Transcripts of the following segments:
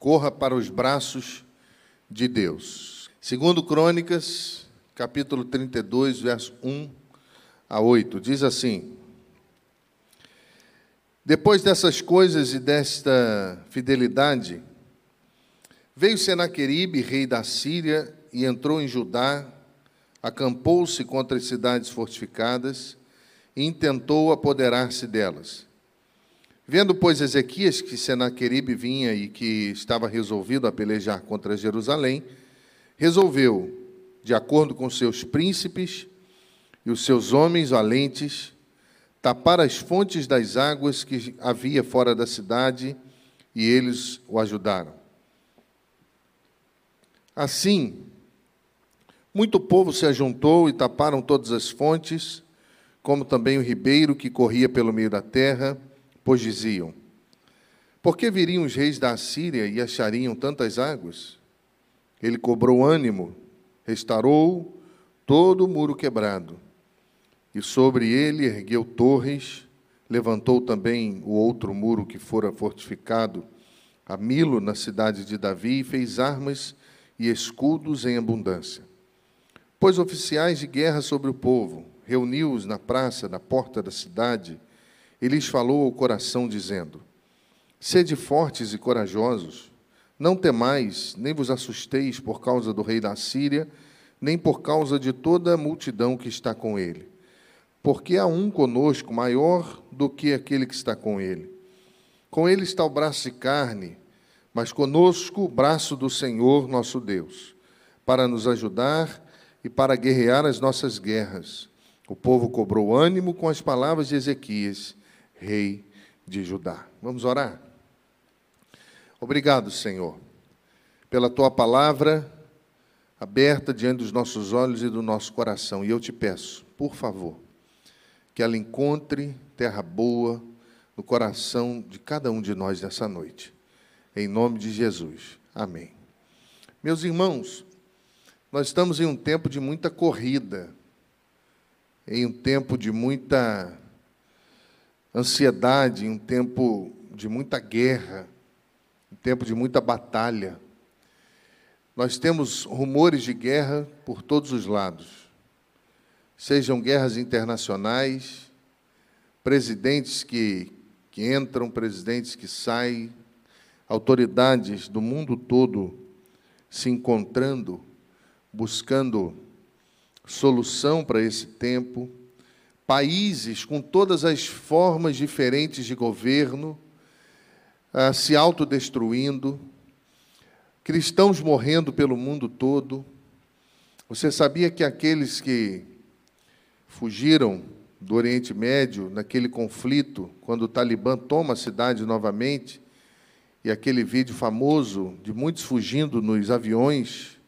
corra para os braços de Deus. Segundo Crônicas, capítulo 32, verso 1 a 8, diz assim: Depois dessas coisas e desta fidelidade, veio Senaqueribe, rei da Síria, e entrou em Judá, acampou-se contra as cidades fortificadas e intentou apoderar-se delas. Vendo, pois, Ezequias que Senaqueribe vinha e que estava resolvido a pelejar contra Jerusalém, resolveu, de acordo com seus príncipes e os seus homens valentes, tapar as fontes das águas que havia fora da cidade, e eles o ajudaram. Assim, muito povo se ajuntou e taparam todas as fontes, como também o ribeiro que corria pelo meio da terra, pois diziam: Por que viriam os reis da Assíria e achariam tantas águas? Ele cobrou ânimo, restaurou todo o muro quebrado, e sobre ele ergueu torres, levantou também o outro muro que fora fortificado, a Milo, na cidade de Davi, e fez armas e escudos em abundância. Pôs oficiais de guerra sobre o povo, reuniu-os na praça, na porta da cidade, e lhes falou ao coração, dizendo: Sede fortes e corajosos, não temais, nem vos assusteis por causa do rei da Síria, nem por causa de toda a multidão que está com ele. Porque há um conosco maior do que aquele que está com ele. Com ele está o braço de carne, mas conosco o braço do Senhor nosso Deus, para nos ajudar e para guerrear as nossas guerras. O povo cobrou ânimo com as palavras de Ezequias, rei de Judá. Vamos orar? Obrigado, Senhor, pela tua palavra aberta diante dos nossos olhos e do nosso coração. E eu te peço, por favor, que ela encontre terra boa no coração de cada um de nós nessa noite. Em nome de Jesus. Amém. Meus irmãos, nós estamos em um tempo de muita corrida, em um tempo de muita ansiedade, em um tempo de muita guerra, um tempo de muita batalha. Nós temos rumores de guerra por todos os lados, sejam guerras internacionais, presidentes que, que entram, presidentes que saem, autoridades do mundo todo se encontrando buscando solução para esse tempo, países com todas as formas diferentes de governo ah, se autodestruindo, cristãos morrendo pelo mundo todo. Você sabia que aqueles que fugiram do Oriente Médio naquele conflito, quando o Talibã toma a cidade novamente, e aquele vídeo famoso de muitos fugindo nos aviões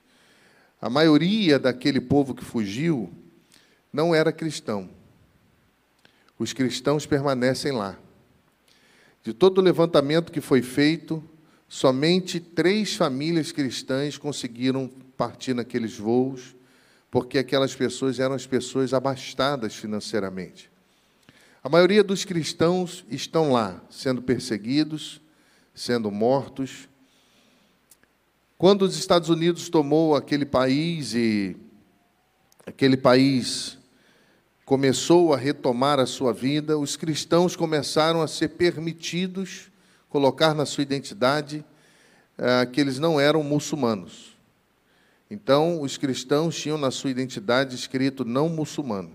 a maioria daquele povo que fugiu não era cristão. Os cristãos permanecem lá. De todo o levantamento que foi feito, somente três famílias cristãs conseguiram partir naqueles voos, porque aquelas pessoas eram as pessoas abastadas financeiramente. A maioria dos cristãos estão lá, sendo perseguidos, sendo mortos, quando os Estados Unidos tomou aquele país e aquele país começou a retomar a sua vida, os cristãos começaram a ser permitidos colocar na sua identidade ah, que eles não eram muçulmanos. Então, os cristãos tinham na sua identidade escrito não muçulmano.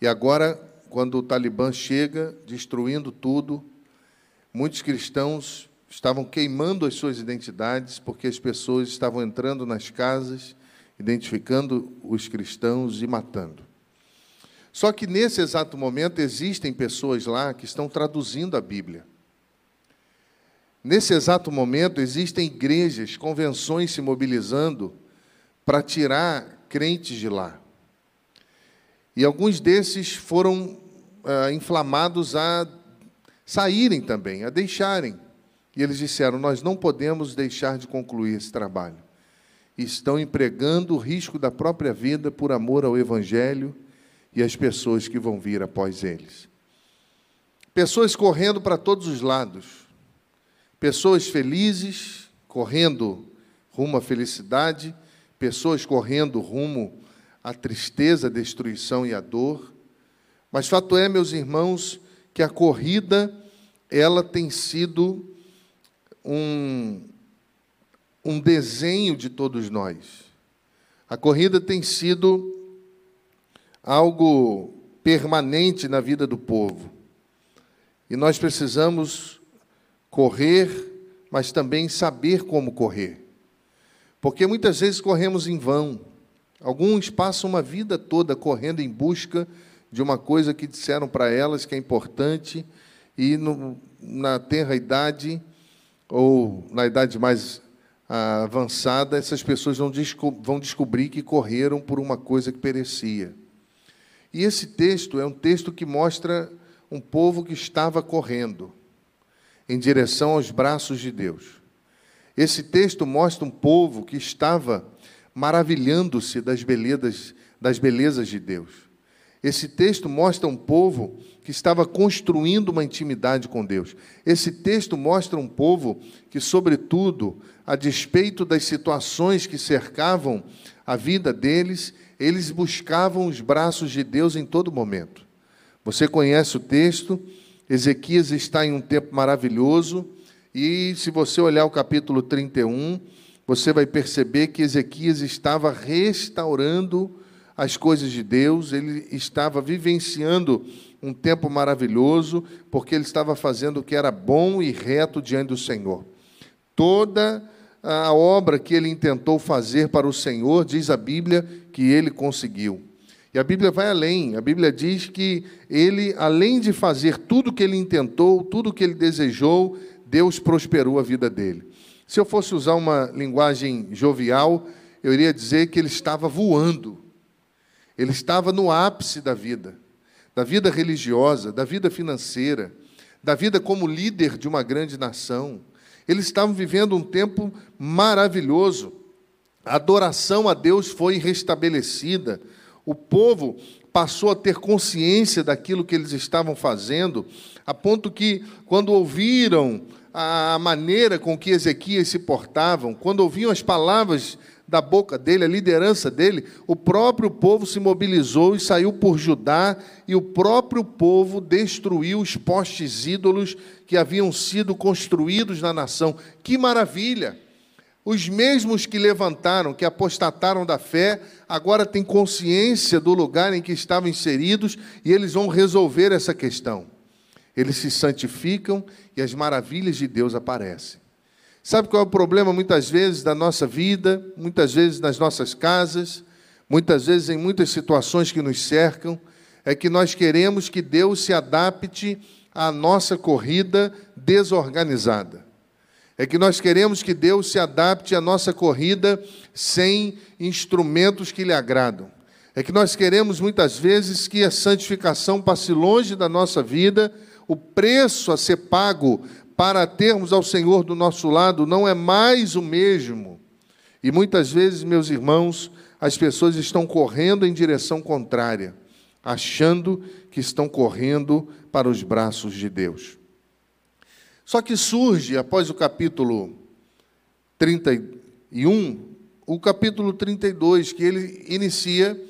E agora, quando o Talibã chega, destruindo tudo, muitos cristãos estavam queimando as suas identidades, porque as pessoas estavam entrando nas casas, identificando os cristãos e matando. Só que nesse exato momento existem pessoas lá que estão traduzindo a Bíblia. Nesse exato momento existem igrejas, convenções se mobilizando para tirar crentes de lá. E alguns desses foram ah, inflamados a saírem também, a deixarem. E eles disseram: Nós não podemos deixar de concluir esse trabalho. Estão empregando o risco da própria vida por amor ao Evangelho e às pessoas que vão vir após eles. Pessoas correndo para todos os lados, pessoas felizes, correndo rumo à felicidade, pessoas correndo rumo à tristeza, à destruição e à dor. Mas fato é, meus irmãos, que a corrida ela tem sido um, um desenho de todos nós. A corrida tem sido algo permanente na vida do povo. E nós precisamos correr, mas também saber como correr. Porque muitas vezes corremos em vão. Alguns passam uma vida toda correndo em busca de uma coisa que disseram para elas que é importante, e no, na tenra idade, ou na idade mais avançada, essas pessoas vão, desco vão descobrir que correram por uma coisa que perecia. E esse texto é um texto que mostra um povo que estava correndo em direção aos braços de Deus. Esse texto mostra um povo que estava maravilhando-se das belezas, das belezas de Deus. Esse texto mostra um povo que estava construindo uma intimidade com Deus. Esse texto mostra um povo que, sobretudo, a despeito das situações que cercavam a vida deles, eles buscavam os braços de Deus em todo momento. Você conhece o texto, Ezequias está em um tempo maravilhoso, e se você olhar o capítulo 31, você vai perceber que Ezequias estava restaurando as coisas de Deus, ele estava vivenciando um tempo maravilhoso, porque ele estava fazendo o que era bom e reto diante do Senhor. Toda a obra que ele intentou fazer para o Senhor, diz a Bíblia, que ele conseguiu. E a Bíblia vai além. A Bíblia diz que ele, além de fazer tudo o que ele intentou, tudo o que ele desejou, Deus prosperou a vida dele. Se eu fosse usar uma linguagem jovial, eu iria dizer que ele estava voando. Ele estava no ápice da vida, da vida religiosa, da vida financeira, da vida como líder de uma grande nação. Eles estavam vivendo um tempo maravilhoso. A adoração a Deus foi restabelecida. O povo passou a ter consciência daquilo que eles estavam fazendo, a ponto que, quando ouviram a maneira com que Ezequias se portavam, quando ouviam as palavras da boca dele, a liderança dele, o próprio povo se mobilizou e saiu por Judá, e o próprio povo destruiu os postes ídolos que haviam sido construídos na nação. Que maravilha! Os mesmos que levantaram, que apostataram da fé, agora têm consciência do lugar em que estavam inseridos e eles vão resolver essa questão. Eles se santificam e as maravilhas de Deus aparecem. Sabe qual é o problema muitas vezes da nossa vida, muitas vezes nas nossas casas, muitas vezes em muitas situações que nos cercam? É que nós queremos que Deus se adapte à nossa corrida desorganizada. É que nós queremos que Deus se adapte à nossa corrida sem instrumentos que lhe agradam. É que nós queremos muitas vezes que a santificação passe longe da nossa vida, o preço a ser pago para termos ao Senhor do nosso lado não é mais o mesmo. E muitas vezes, meus irmãos, as pessoas estão correndo em direção contrária, achando que estão correndo para os braços de Deus. Só que surge, após o capítulo 31, o capítulo 32, que ele inicia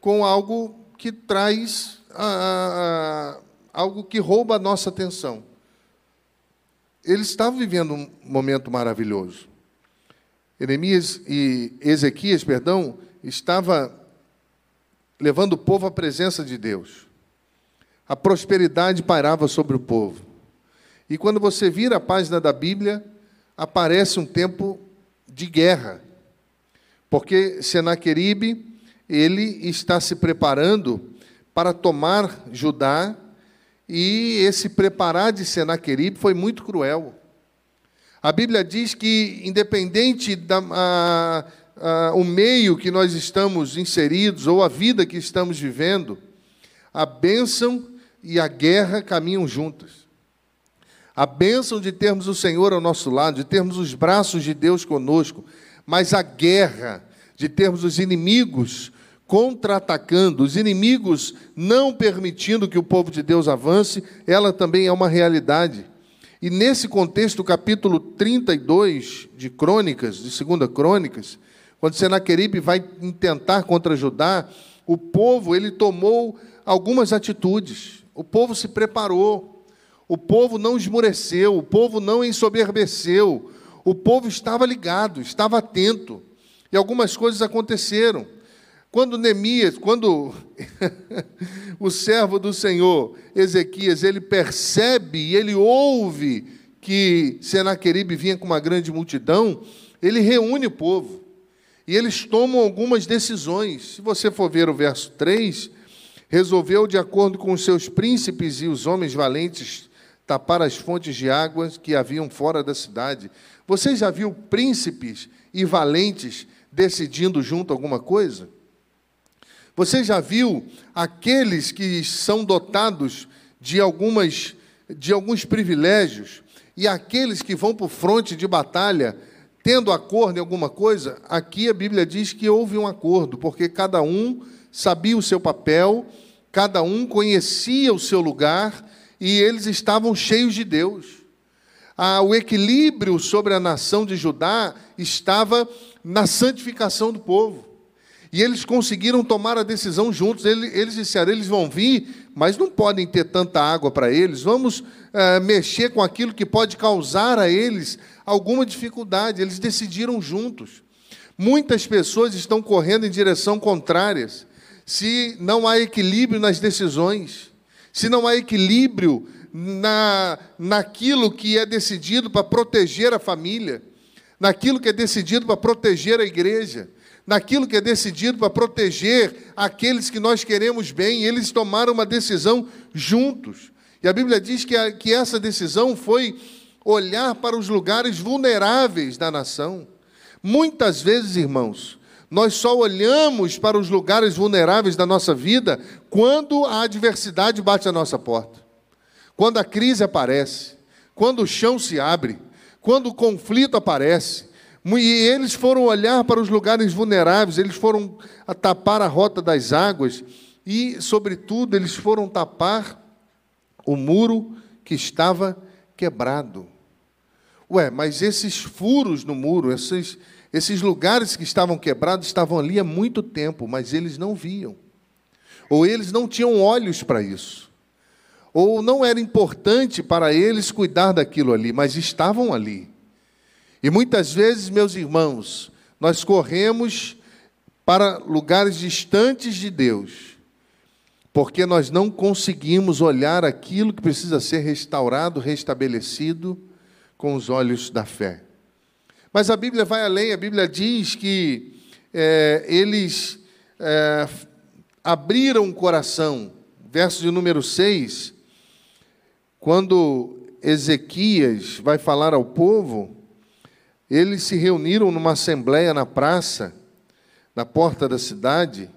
com algo que traz a, a, algo que rouba a nossa atenção eles estavam vivendo um momento maravilhoso. Jeremias e Ezequias, perdão, estava levando o povo à presença de Deus. A prosperidade pairava sobre o povo. E quando você vira a página da Bíblia, aparece um tempo de guerra. Porque Senaqueribe, ele está se preparando para tomar Judá e esse preparar de Senaqueribe foi muito cruel. A Bíblia diz que, independente da, a, a, o meio que nós estamos inseridos ou a vida que estamos vivendo, a bênção e a guerra caminham juntas. A bênção de termos o Senhor ao nosso lado, de termos os braços de Deus conosco, mas a guerra de termos os inimigos contra-atacando, os inimigos não permitindo que o povo de Deus avance, ela também é uma realidade. E nesse contexto, o capítulo 32 de Crônicas, de 2 Crônicas, quando Senaqueribe vai tentar contra Judá, o povo ele tomou algumas atitudes. O povo se preparou. O povo não esmureceu, o povo não ensoberbeceu. O povo estava ligado, estava atento. E algumas coisas aconteceram. Quando Neemias, quando o servo do Senhor, Ezequias, ele percebe e ele ouve que Senaqueribe vinha com uma grande multidão, ele reúne o povo. E eles tomam algumas decisões. Se você for ver o verso 3, resolveu, de acordo com os seus príncipes e os homens valentes, tapar as fontes de águas que haviam fora da cidade. Você já viu príncipes e valentes decidindo junto alguma coisa? Você já viu aqueles que são dotados de, algumas, de alguns privilégios e aqueles que vão para o fronte de batalha tendo acordo em alguma coisa? Aqui a Bíblia diz que houve um acordo, porque cada um sabia o seu papel, cada um conhecia o seu lugar e eles estavam cheios de Deus. Ah, o equilíbrio sobre a nação de Judá estava na santificação do povo. E eles conseguiram tomar a decisão juntos. Eles, eles disseram: eles vão vir, mas não podem ter tanta água para eles. Vamos é, mexer com aquilo que pode causar a eles alguma dificuldade. Eles decidiram juntos. Muitas pessoas estão correndo em direção contrárias. Se não há equilíbrio nas decisões, se não há equilíbrio na, naquilo que é decidido para proteger a família, naquilo que é decidido para proteger a igreja, naquilo que é decidido para proteger aqueles que nós queremos bem. Eles tomaram uma decisão juntos. E a Bíblia diz que, a, que essa decisão foi olhar para os lugares vulneráveis da nação. Muitas vezes, irmãos, nós só olhamos para os lugares vulneráveis da nossa vida quando a adversidade bate à nossa porta, quando a crise aparece, quando o chão se abre, quando o conflito aparece. E eles foram olhar para os lugares vulneráveis, eles foram tapar a rota das águas e, sobretudo, eles foram tapar o muro que estava quebrado. Ué, mas esses furos no muro, esses, esses lugares que estavam quebrados, estavam ali há muito tempo, mas eles não viam. Ou eles não tinham olhos para isso. Ou não era importante para eles cuidar daquilo ali, mas estavam ali. E muitas vezes, meus irmãos, nós corremos para lugares distantes de Deus, porque nós não conseguimos olhar aquilo que precisa ser restaurado, restabelecido com os olhos da fé. Mas a Bíblia vai além, a Bíblia diz que é, eles é, abriram o coração. Verso de número 6, quando Ezequias vai falar ao povo, eles se reuniram numa assembleia na praça, na porta da cidade,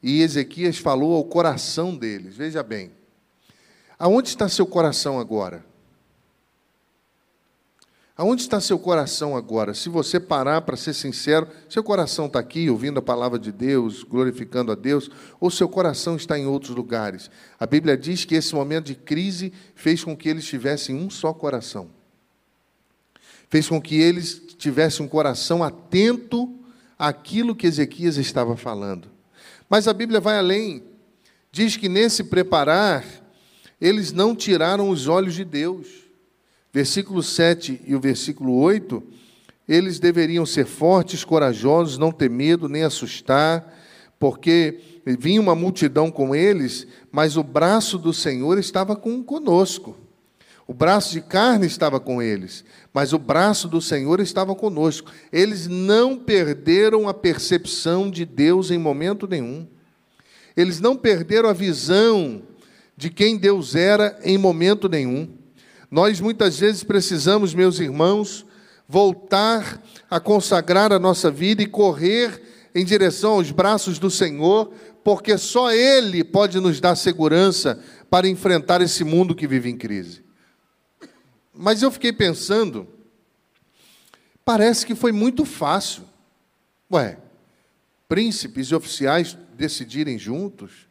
e Ezequias falou ao coração deles. Veja bem, aonde está seu coração agora? Aonde está seu coração agora? Se você parar para ser sincero, seu coração está aqui ouvindo a palavra de Deus, glorificando a Deus, ou seu coração está em outros lugares? A Bíblia diz que esse momento de crise fez com que eles tivessem um só coração fez com que eles tivessem um coração atento àquilo que Ezequias estava falando. Mas a Bíblia vai além. Diz que nesse preparar, eles não tiraram os olhos de Deus. Versículo 7 e o versículo 8, eles deveriam ser fortes, corajosos, não ter medo nem assustar, porque vinha uma multidão com eles, mas o braço do Senhor estava com, conosco. O braço de carne estava com eles, mas o braço do Senhor estava conosco. Eles não perderam a percepção de Deus em momento nenhum. Eles não perderam a visão de quem Deus era em momento nenhum. Nós muitas vezes precisamos, meus irmãos, voltar a consagrar a nossa vida e correr em direção aos braços do Senhor, porque só Ele pode nos dar segurança para enfrentar esse mundo que vive em crise. Mas eu fiquei pensando, parece que foi muito fácil. Ué, príncipes e oficiais decidirem juntos?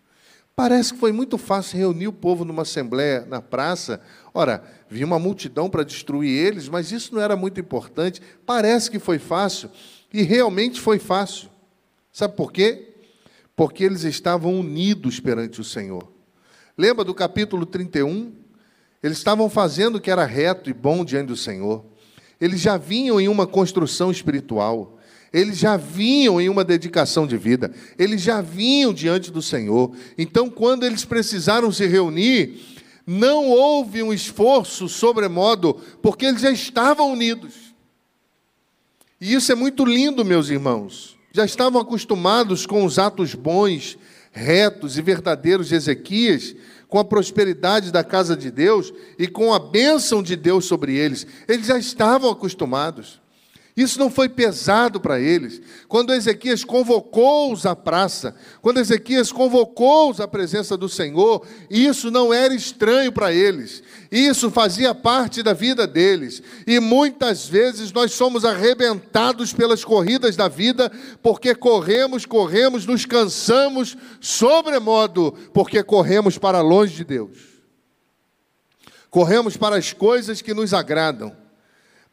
Parece que foi muito fácil reunir o povo numa assembleia na praça. Ora, vinha uma multidão para destruir eles, mas isso não era muito importante. Parece que foi fácil, e realmente foi fácil. Sabe por quê? Porque eles estavam unidos perante o Senhor. Lembra do capítulo 31? Eles estavam fazendo o que era reto e bom diante do Senhor. Eles já vinham em uma construção espiritual. Eles já vinham em uma dedicação de vida. Eles já vinham diante do Senhor. Então, quando eles precisaram se reunir, não houve um esforço sobremodo, porque eles já estavam unidos. E isso é muito lindo, meus irmãos. Já estavam acostumados com os atos bons, retos e verdadeiros de Ezequias, com a prosperidade da casa de Deus e com a bênção de Deus sobre eles. Eles já estavam acostumados. Isso não foi pesado para eles. Quando Ezequias convocou-os à praça, quando Ezequias convocou-os à presença do Senhor, isso não era estranho para eles. Isso fazia parte da vida deles. E muitas vezes nós somos arrebentados pelas corridas da vida, porque corremos, corremos, nos cansamos sobremodo, porque corremos para longe de Deus. Corremos para as coisas que nos agradam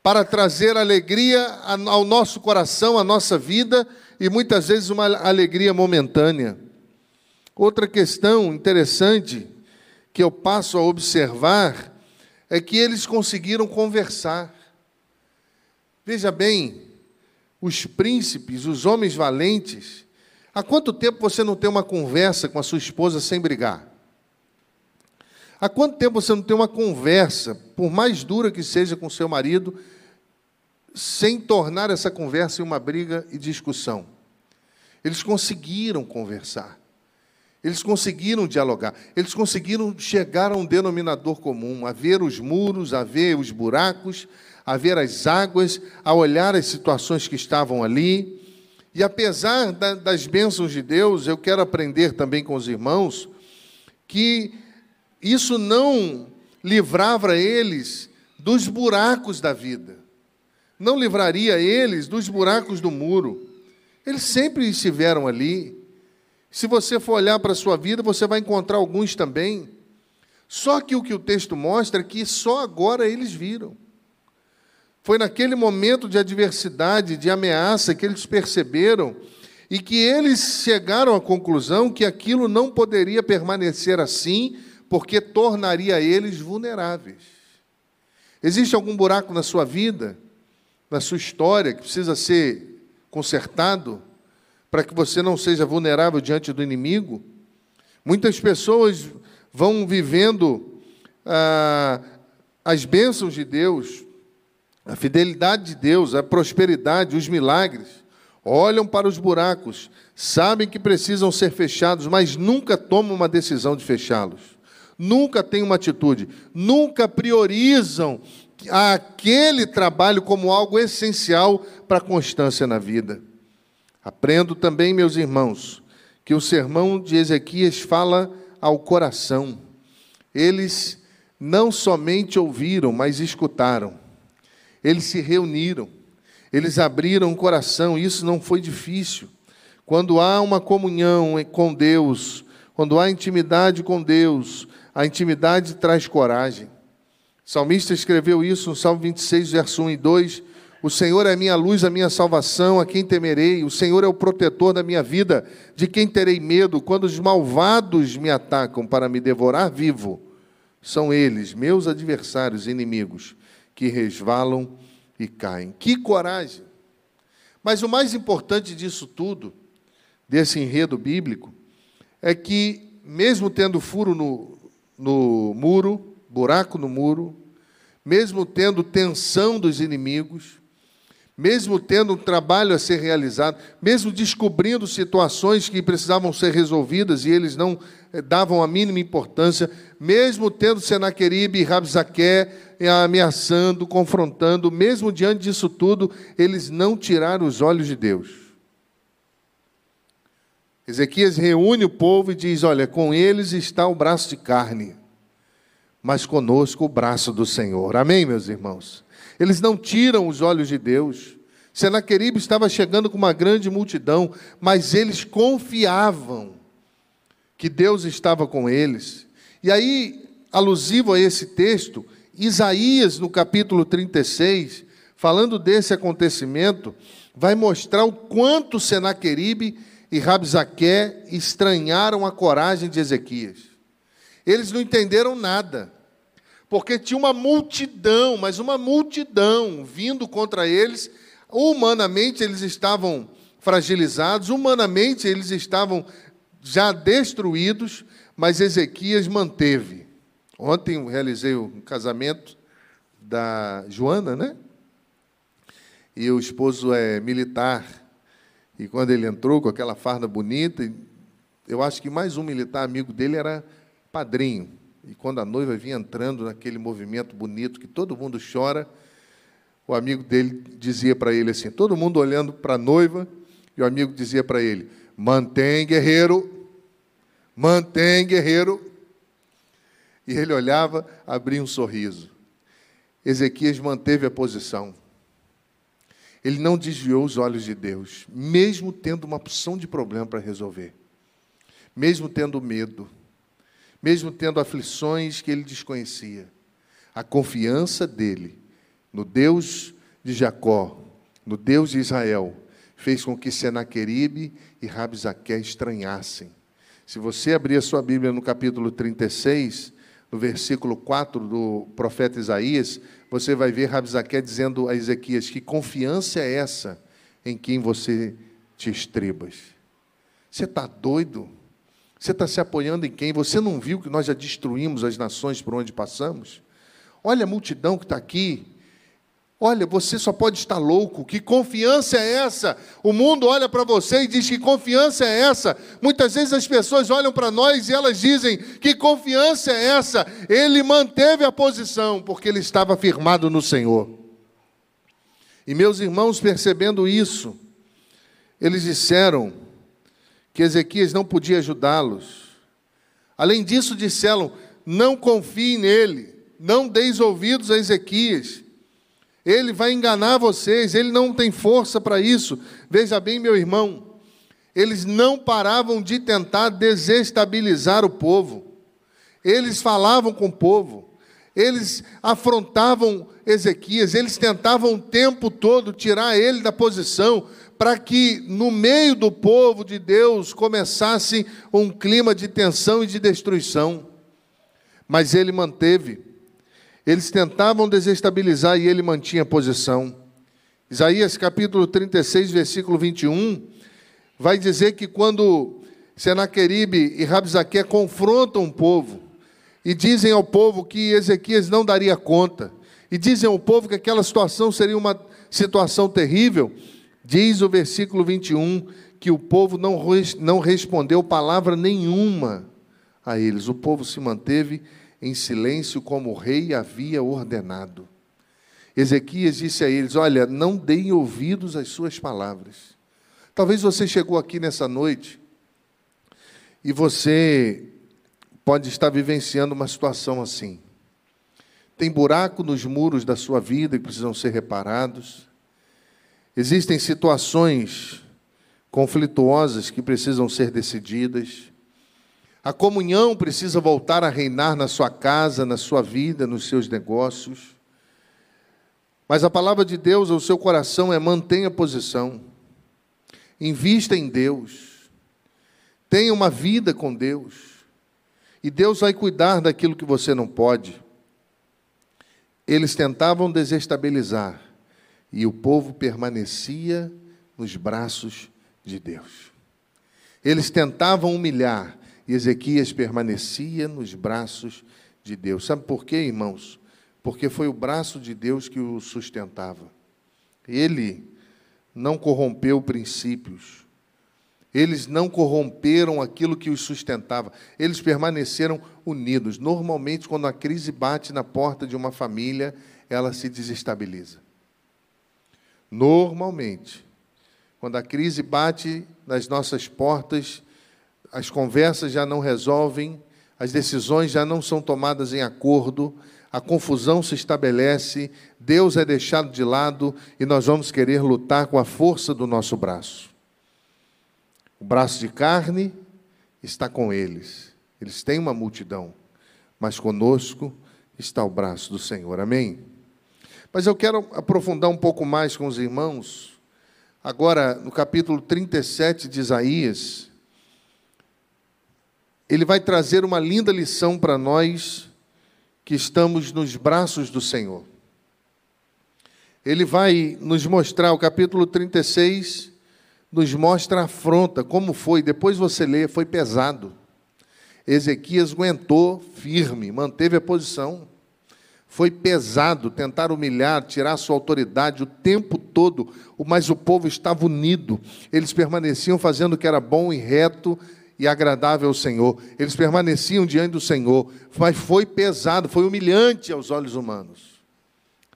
para trazer alegria ao nosso coração, à nossa vida e muitas vezes uma alegria momentânea. Outra questão interessante que eu passo a observar é que eles conseguiram conversar. Veja bem, os príncipes, os homens valentes, há quanto tempo você não tem uma conversa com a sua esposa sem brigar? Há quanto tempo você não tem uma conversa, por mais dura que seja com seu marido, sem tornar essa conversa em uma briga e discussão? Eles conseguiram conversar. Eles conseguiram dialogar, eles conseguiram chegar a um denominador comum, a ver os muros, a ver os buracos, a ver as águas, a olhar as situações que estavam ali. E apesar das bênçãos de Deus, eu quero aprender também com os irmãos que isso não livrava eles dos buracos da vida, não livraria eles dos buracos do muro. Eles sempre estiveram ali. Se você for olhar para a sua vida, você vai encontrar alguns também. Só que o que o texto mostra é que só agora eles viram. Foi naquele momento de adversidade, de ameaça, que eles perceberam e que eles chegaram à conclusão que aquilo não poderia permanecer assim, porque tornaria eles vulneráveis. Existe algum buraco na sua vida, na sua história, que precisa ser consertado, para que você não seja vulnerável diante do inimigo? Muitas pessoas vão vivendo ah, as bênçãos de Deus, a fidelidade de Deus, a prosperidade, os milagres, olham para os buracos, sabem que precisam ser fechados, mas nunca tomam uma decisão de fechá-los nunca têm uma atitude, nunca priorizam aquele trabalho como algo essencial para a constância na vida. Aprendo também, meus irmãos, que o sermão de Ezequias fala ao coração. Eles não somente ouviram, mas escutaram. Eles se reuniram, eles abriram o coração, isso não foi difícil. Quando há uma comunhão com Deus, quando há intimidade com Deus, a intimidade traz coragem. O salmista escreveu isso no Salmo 26, verso 1 e 2. O Senhor é a minha luz, a minha salvação, a quem temerei. O Senhor é o protetor da minha vida, de quem terei medo quando os malvados me atacam para me devorar vivo. São eles, meus adversários, inimigos, que resvalam e caem. Que coragem! Mas o mais importante disso tudo, desse enredo bíblico, é que, mesmo tendo furo no, no muro, buraco no muro, mesmo tendo tensão dos inimigos, mesmo tendo um trabalho a ser realizado, mesmo descobrindo situações que precisavam ser resolvidas e eles não eh, davam a mínima importância, mesmo tendo Senaqueribe e Rabzaqué eh, ameaçando, confrontando, mesmo diante disso tudo, eles não tiraram os olhos de Deus. Ezequias reúne o povo e diz: Olha, com eles está o braço de carne, mas conosco o braço do Senhor. Amém, meus irmãos? Eles não tiram os olhos de Deus. Senaqueribe estava chegando com uma grande multidão, mas eles confiavam que Deus estava com eles. E aí, alusivo a esse texto, Isaías, no capítulo 36, falando desse acontecimento, vai mostrar o quanto Senaqueribe e Rabzaqué estranharam a coragem de Ezequias. Eles não entenderam nada, porque tinha uma multidão, mas uma multidão vindo contra eles. Humanamente eles estavam fragilizados, humanamente eles estavam já destruídos, mas Ezequias manteve. Ontem eu realizei o casamento da Joana, né? E o esposo é militar. E quando ele entrou com aquela farda bonita, eu acho que mais um militar amigo dele era padrinho. E quando a noiva vinha entrando naquele movimento bonito que todo mundo chora, o amigo dele dizia para ele assim: todo mundo olhando para a noiva, e o amigo dizia para ele: mantém, guerreiro, mantém, guerreiro. E ele olhava, abria um sorriso. Ezequias manteve a posição. Ele não desviou os olhos de Deus, mesmo tendo uma porção de problema para resolver, mesmo tendo medo, mesmo tendo aflições que ele desconhecia. A confiança dele no Deus de Jacó, no Deus de Israel, fez com que Senaqueribe e Rabzaqué estranhassem. Se você abrir a sua Bíblia no capítulo 36, no versículo 4 do profeta Isaías, você vai ver Rabzaqué dizendo a Ezequias: Que confiança é essa em quem você te estribas? Você está doido? Você está se apoiando em quem? Você não viu que nós já destruímos as nações por onde passamos? Olha a multidão que está aqui, Olha, você só pode estar louco. Que confiança é essa? O mundo olha para você e diz: Que confiança é essa? Muitas vezes as pessoas olham para nós e elas dizem: Que confiança é essa? Ele manteve a posição porque ele estava firmado no Senhor. E meus irmãos, percebendo isso, eles disseram que Ezequias não podia ajudá-los. Além disso, disseram: Não confie nele, não deis ouvidos a Ezequias ele vai enganar vocês, ele não tem força para isso. Veja bem, meu irmão, eles não paravam de tentar desestabilizar o povo. Eles falavam com o povo, eles afrontavam Ezequias, eles tentavam o tempo todo tirar ele da posição, para que no meio do povo de Deus começasse um clima de tensão e de destruição. Mas ele manteve eles tentavam desestabilizar e ele mantinha a posição. Isaías capítulo 36, versículo 21, vai dizer que quando Senaqueribe e Rabzaqué confrontam o povo e dizem ao povo que Ezequias não daria conta, e dizem ao povo que aquela situação seria uma situação terrível, diz o versículo 21 que o povo não, não respondeu palavra nenhuma a eles, o povo se manteve em silêncio, como o rei havia ordenado. Ezequias disse a eles: Olha, não deem ouvidos às suas palavras. Talvez você chegou aqui nessa noite e você pode estar vivenciando uma situação assim. Tem buraco nos muros da sua vida que precisam ser reparados. Existem situações conflituosas que precisam ser decididas. A comunhão precisa voltar a reinar na sua casa, na sua vida, nos seus negócios. Mas a palavra de Deus ao seu coração é mantenha posição. Invista em Deus. Tenha uma vida com Deus. E Deus vai cuidar daquilo que você não pode. Eles tentavam desestabilizar e o povo permanecia nos braços de Deus. Eles tentavam humilhar e Ezequias permanecia nos braços de Deus. Sabe por quê, irmãos? Porque foi o braço de Deus que o sustentava. Ele não corrompeu princípios. Eles não corromperam aquilo que os sustentava. Eles permaneceram unidos. Normalmente, quando a crise bate na porta de uma família, ela se desestabiliza. Normalmente, quando a crise bate nas nossas portas, as conversas já não resolvem, as decisões já não são tomadas em acordo, a confusão se estabelece, Deus é deixado de lado e nós vamos querer lutar com a força do nosso braço. O braço de carne está com eles. Eles têm uma multidão, mas conosco está o braço do Senhor. Amém? Mas eu quero aprofundar um pouco mais com os irmãos, agora no capítulo 37 de Isaías. Ele vai trazer uma linda lição para nós que estamos nos braços do Senhor. Ele vai nos mostrar, o capítulo 36 nos mostra a afronta, como foi, depois você lê, foi pesado. Ezequias aguentou firme, manteve a posição. Foi pesado tentar humilhar, tirar sua autoridade o tempo todo, mas o povo estava unido. Eles permaneciam fazendo o que era bom e reto e agradável ao Senhor. Eles permaneciam diante do Senhor, mas foi pesado, foi humilhante aos olhos humanos.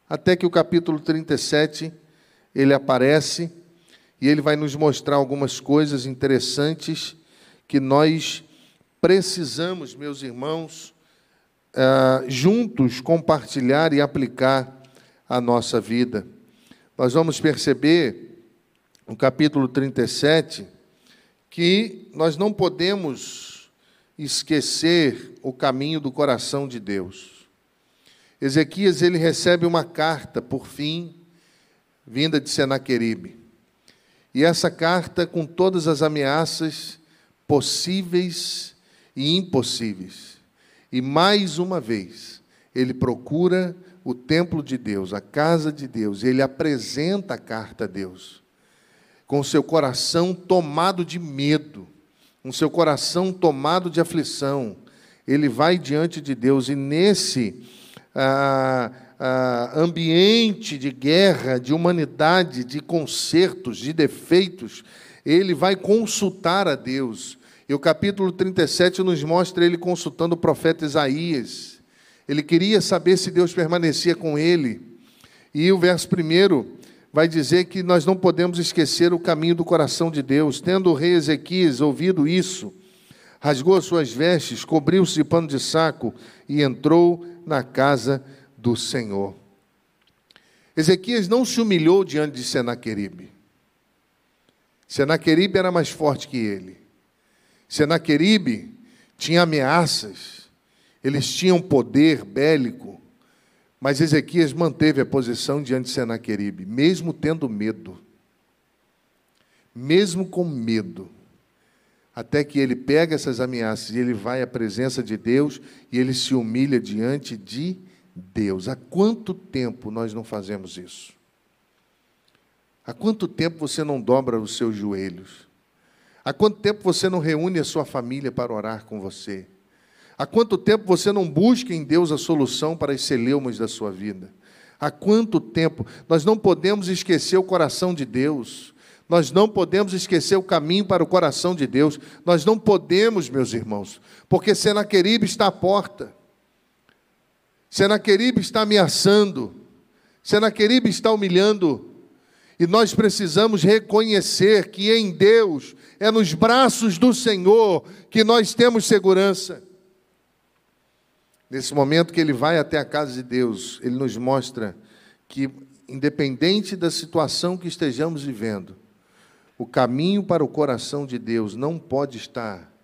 Até que o capítulo 37 ele aparece e ele vai nos mostrar algumas coisas interessantes que nós precisamos, meus irmãos, uh, juntos compartilhar e aplicar à nossa vida. Nós vamos perceber, no capítulo 37, que nós não podemos esquecer o caminho do coração de Deus. Ezequias ele recebe uma carta, por fim, vinda de Senaqueribe. E essa carta com todas as ameaças possíveis e impossíveis. E mais uma vez, ele procura o templo de Deus, a casa de Deus, ele apresenta a carta a Deus, com seu coração tomado de medo, com seu coração tomado de aflição. Ele vai diante de Deus e nesse. Ah, ah, ambiente de guerra, de humanidade, de consertos, de defeitos, ele vai consultar a Deus. E o capítulo 37 nos mostra ele consultando o profeta Isaías. Ele queria saber se Deus permanecia com ele. E o verso primeiro vai dizer que nós não podemos esquecer o caminho do coração de Deus. Tendo o rei Ezequias ouvido isso, rasgou as suas vestes, cobriu-se de pano de saco e entrou na casa do Senhor. Ezequias não se humilhou diante de Senaqueribe. Senaqueribe era mais forte que ele. Senaqueribe tinha ameaças, eles tinham poder bélico, mas Ezequias manteve a posição diante de Senaqueribe, mesmo tendo medo. Mesmo com medo. Até que ele pega essas ameaças e ele vai à presença de Deus e ele se humilha diante de Deus. Há quanto tempo nós não fazemos isso? Há quanto tempo você não dobra os seus joelhos? Há quanto tempo você não reúne a sua família para orar com você? Há quanto tempo você não busca em Deus a solução para as celeumas da sua vida? Há quanto tempo? Nós não podemos esquecer o coração de Deus. Nós não podemos esquecer o caminho para o coração de Deus. Nós não podemos, meus irmãos, porque Senaqueribe está à porta. Senaqueribe está ameaçando, Senaqueribe está humilhando, e nós precisamos reconhecer que em Deus, é nos braços do Senhor que nós temos segurança. Nesse momento que ele vai até a casa de Deus, ele nos mostra que, independente da situação que estejamos vivendo, o caminho para o coração de Deus não pode estar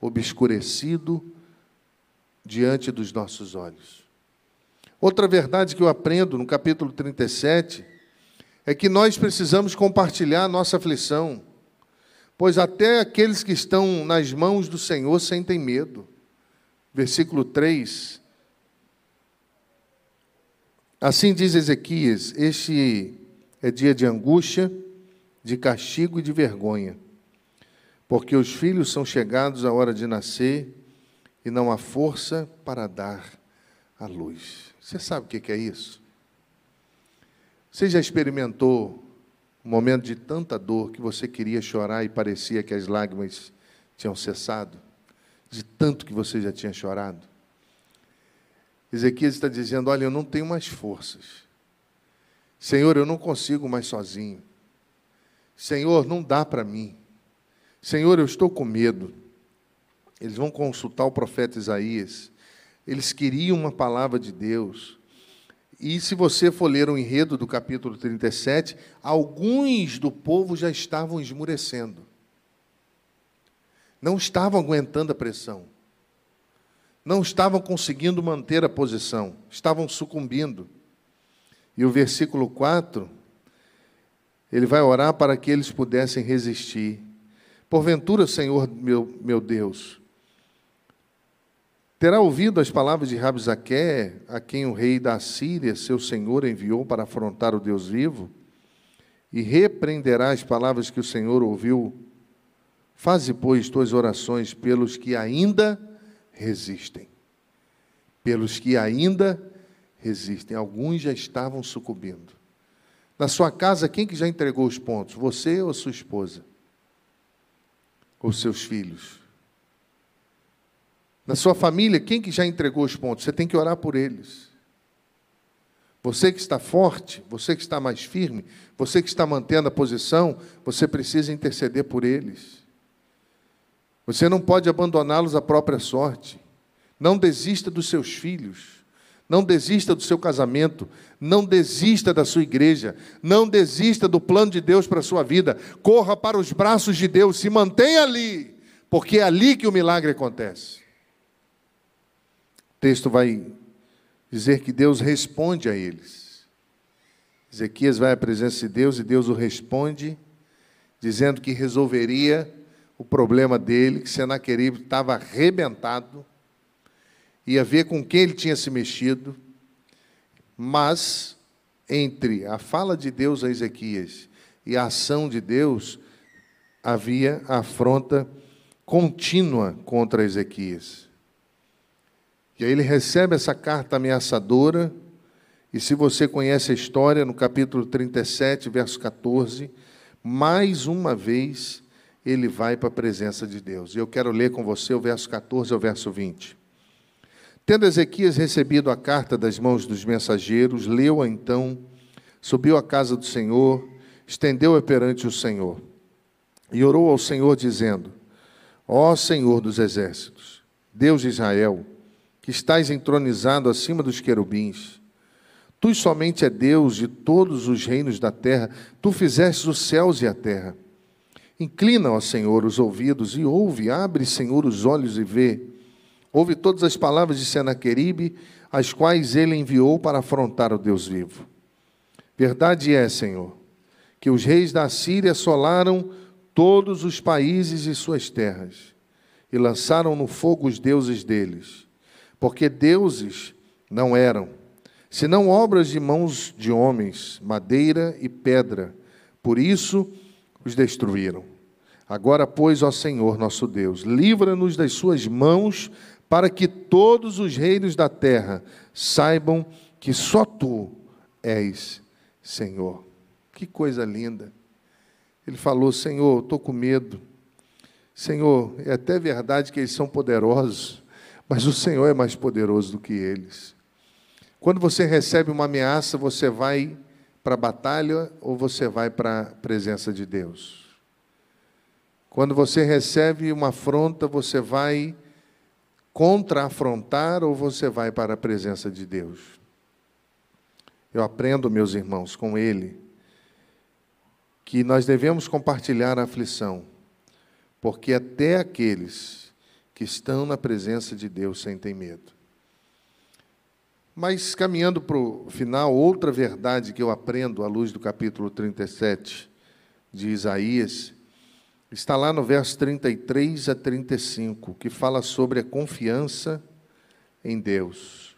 obscurecido diante dos nossos olhos. Outra verdade que eu aprendo no capítulo 37 é que nós precisamos compartilhar a nossa aflição, pois até aqueles que estão nas mãos do Senhor sentem medo. Versículo 3. Assim diz Ezequias: Este é dia de angústia, de castigo e de vergonha, porque os filhos são chegados à hora de nascer e não há força para dar a luz. Você sabe o que é isso? Você já experimentou um momento de tanta dor que você queria chorar e parecia que as lágrimas tinham cessado? De tanto que você já tinha chorado? Ezequias está dizendo: Olha, eu não tenho mais forças. Senhor, eu não consigo mais sozinho. Senhor, não dá para mim. Senhor, eu estou com medo. Eles vão consultar o profeta Isaías. Eles queriam uma palavra de Deus. E se você for ler o enredo do capítulo 37, alguns do povo já estavam esmurecendo. Não estavam aguentando a pressão, não estavam conseguindo manter a posição, estavam sucumbindo. E o versículo 4, ele vai orar para que eles pudessem resistir. Porventura, Senhor meu, meu Deus, terá ouvido as palavras de Rabzaqué, a quem o rei da Síria, seu senhor, enviou para afrontar o Deus vivo? E repreenderá as palavras que o Senhor ouviu? Faze, pois, tuas orações pelos que ainda resistem. Pelos que ainda resistem. Alguns já estavam sucumbindo. Na sua casa, quem que já entregou os pontos? Você ou sua esposa? Ou seus filhos? Na sua família, quem que já entregou os pontos? Você tem que orar por eles. Você que está forte, você que está mais firme, você que está mantendo a posição, você precisa interceder por eles. Você não pode abandoná-los à própria sorte. Não desista dos seus filhos. Não desista do seu casamento. Não desista da sua igreja. Não desista do plano de Deus para a sua vida. Corra para os braços de Deus. Se mantenha ali, porque é ali que o milagre acontece. O texto vai dizer que Deus responde a eles. Ezequias vai à presença de Deus e Deus o responde, dizendo que resolveria o problema dele, que Senaqueribe estava arrebentado, ia ver com quem ele tinha se mexido, mas entre a fala de Deus a Ezequias e a ação de Deus, havia afronta contínua contra Ezequias. E aí ele recebe essa carta ameaçadora, e se você conhece a história, no capítulo 37, verso 14, mais uma vez ele vai para a presença de Deus. E eu quero ler com você o verso 14 ao verso 20. Tendo Ezequias recebido a carta das mãos dos mensageiros, leu-a então, subiu à casa do Senhor, estendeu-a perante o Senhor e orou ao Senhor, dizendo: Ó Senhor dos exércitos, Deus de Israel, que estás entronizado acima dos querubins, tu somente é Deus de todos os reinos da terra, tu fizestes os céus e a terra. Inclina, ó Senhor, os ouvidos e ouve, abre, Senhor, os olhos e vê. Ouve todas as palavras de Senaqueribe, as quais ele enviou para afrontar o Deus vivo. Verdade é, Senhor, que os reis da Síria assolaram todos os países e suas terras, e lançaram no fogo os deuses deles, porque deuses não eram, senão obras de mãos de homens, madeira e pedra. Por isso, os destruíram. Agora, pois, ó Senhor nosso Deus, livra-nos das suas mãos, para que todos os reinos da terra saibam que só tu és Senhor. Que coisa linda. Ele falou: Senhor, estou com medo. Senhor, é até verdade que eles são poderosos, mas o Senhor é mais poderoso do que eles. Quando você recebe uma ameaça, você vai para a batalha ou você vai para a presença de Deus? Quando você recebe uma afronta, você vai contra-afrontar ou você vai para a presença de Deus? Eu aprendo, meus irmãos, com ele, que nós devemos compartilhar a aflição, porque até aqueles que estão na presença de Deus sentem medo. Mas caminhando para o final, outra verdade que eu aprendo à luz do capítulo 37 de Isaías, está lá no verso 33 a 35, que fala sobre a confiança em Deus.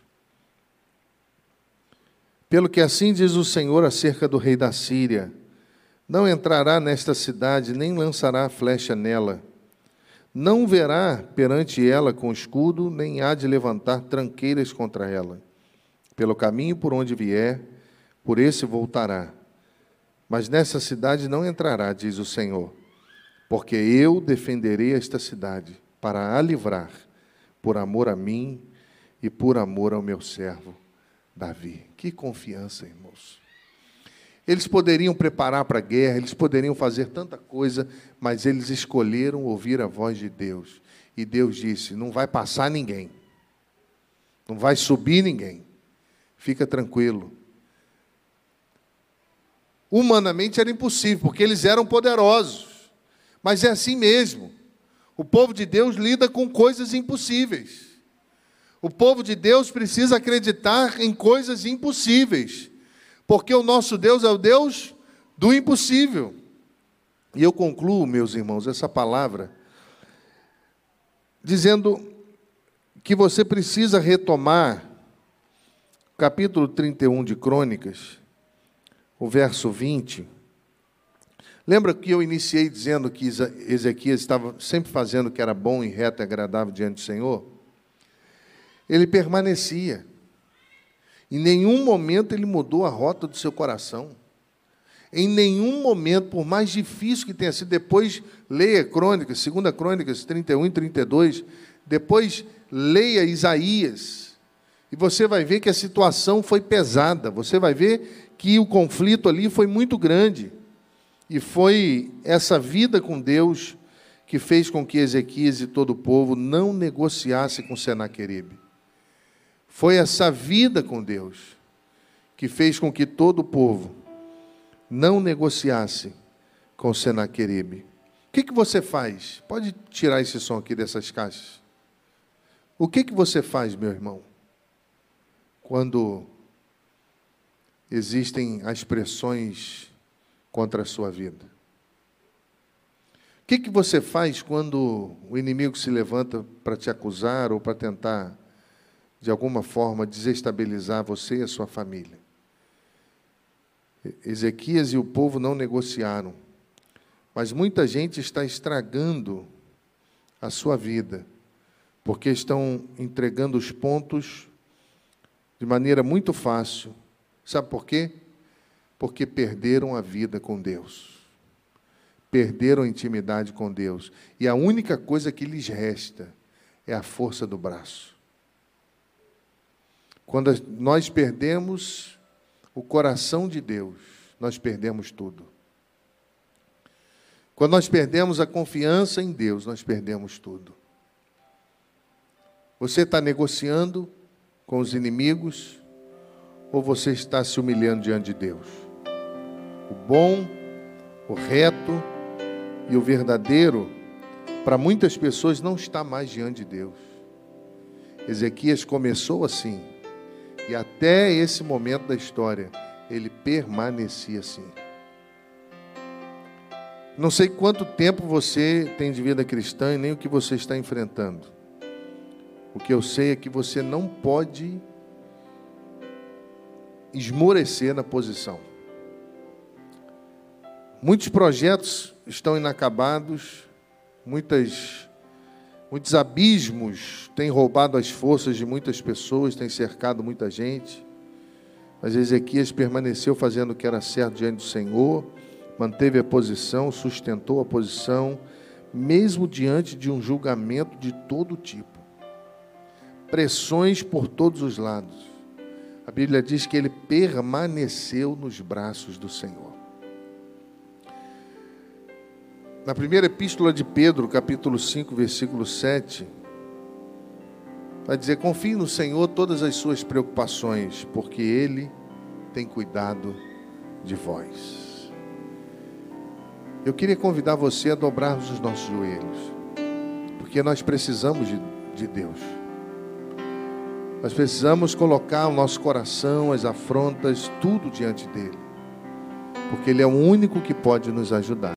Pelo que assim diz o Senhor acerca do rei da Síria: Não entrará nesta cidade, nem lançará flecha nela. Não verá perante ela com escudo, nem há de levantar tranqueiras contra ela pelo caminho por onde vier, por esse voltará. Mas nessa cidade não entrará, diz o Senhor, porque eu defenderei esta cidade para a livrar, por amor a mim e por amor ao meu servo Davi. Que confiança, irmãos. Eles poderiam preparar para a guerra, eles poderiam fazer tanta coisa, mas eles escolheram ouvir a voz de Deus. E Deus disse: Não vai passar ninguém, não vai subir ninguém, Fica tranquilo. Humanamente era impossível, porque eles eram poderosos. Mas é assim mesmo. O povo de Deus lida com coisas impossíveis. O povo de Deus precisa acreditar em coisas impossíveis, porque o nosso Deus é o Deus do impossível. E eu concluo, meus irmãos, essa palavra dizendo que você precisa retomar capítulo 31 de Crônicas, o verso 20. Lembra que eu iniciei dizendo que Ezequias estava sempre fazendo o que era bom e reto e agradável diante do Senhor? Ele permanecia. Em nenhum momento ele mudou a rota do seu coração. Em nenhum momento, por mais difícil que tenha sido, depois leia Crônicas, 2 Crônicas 31 e 32, depois leia Isaías, e você vai ver que a situação foi pesada, você vai ver que o conflito ali foi muito grande. E foi essa vida com Deus que fez com que Ezequias e todo o povo não negociassem com Senaqueribe. Foi essa vida com Deus que fez com que todo o povo não negociasse com Senaqueribe. O que, que você faz? Pode tirar esse som aqui dessas caixas. O que, que você faz, meu irmão, quando existem as pressões contra a sua vida? O que, que você faz quando o inimigo se levanta para te acusar ou para tentar, de alguma forma, desestabilizar você e a sua família? Ezequias e o povo não negociaram, mas muita gente está estragando a sua vida, porque estão entregando os pontos de maneira muito fácil. Sabe por quê? porque perderam a vida com Deus. Perderam a intimidade com Deus. E a única coisa que lhes resta é a força do braço. Quando nós perdemos o coração de Deus, nós perdemos tudo. Quando nós perdemos a confiança em Deus, nós perdemos tudo. Você está negociando com os inimigos ou você está se humilhando diante de Deus? o bom, o reto e o verdadeiro, para muitas pessoas não está mais diante de Deus. Ezequias começou assim, e até esse momento da história, ele permanecia assim. Não sei quanto tempo você tem de vida cristã e nem o que você está enfrentando. O que eu sei é que você não pode esmorecer na posição. Muitos projetos estão inacabados, muitas, muitos abismos têm roubado as forças de muitas pessoas, têm cercado muita gente. Mas Ezequias permaneceu fazendo o que era certo diante do Senhor, manteve a posição, sustentou a posição, mesmo diante de um julgamento de todo tipo. Pressões por todos os lados. A Bíblia diz que ele permaneceu nos braços do Senhor. Na primeira epístola de Pedro, capítulo 5, versículo 7, vai dizer: Confie no Senhor todas as suas preocupações, porque Ele tem cuidado de vós. Eu queria convidar você a dobrarmos os nossos joelhos, porque nós precisamos de, de Deus. Nós precisamos colocar o nosso coração, as afrontas, tudo diante dele, porque Ele é o único que pode nos ajudar.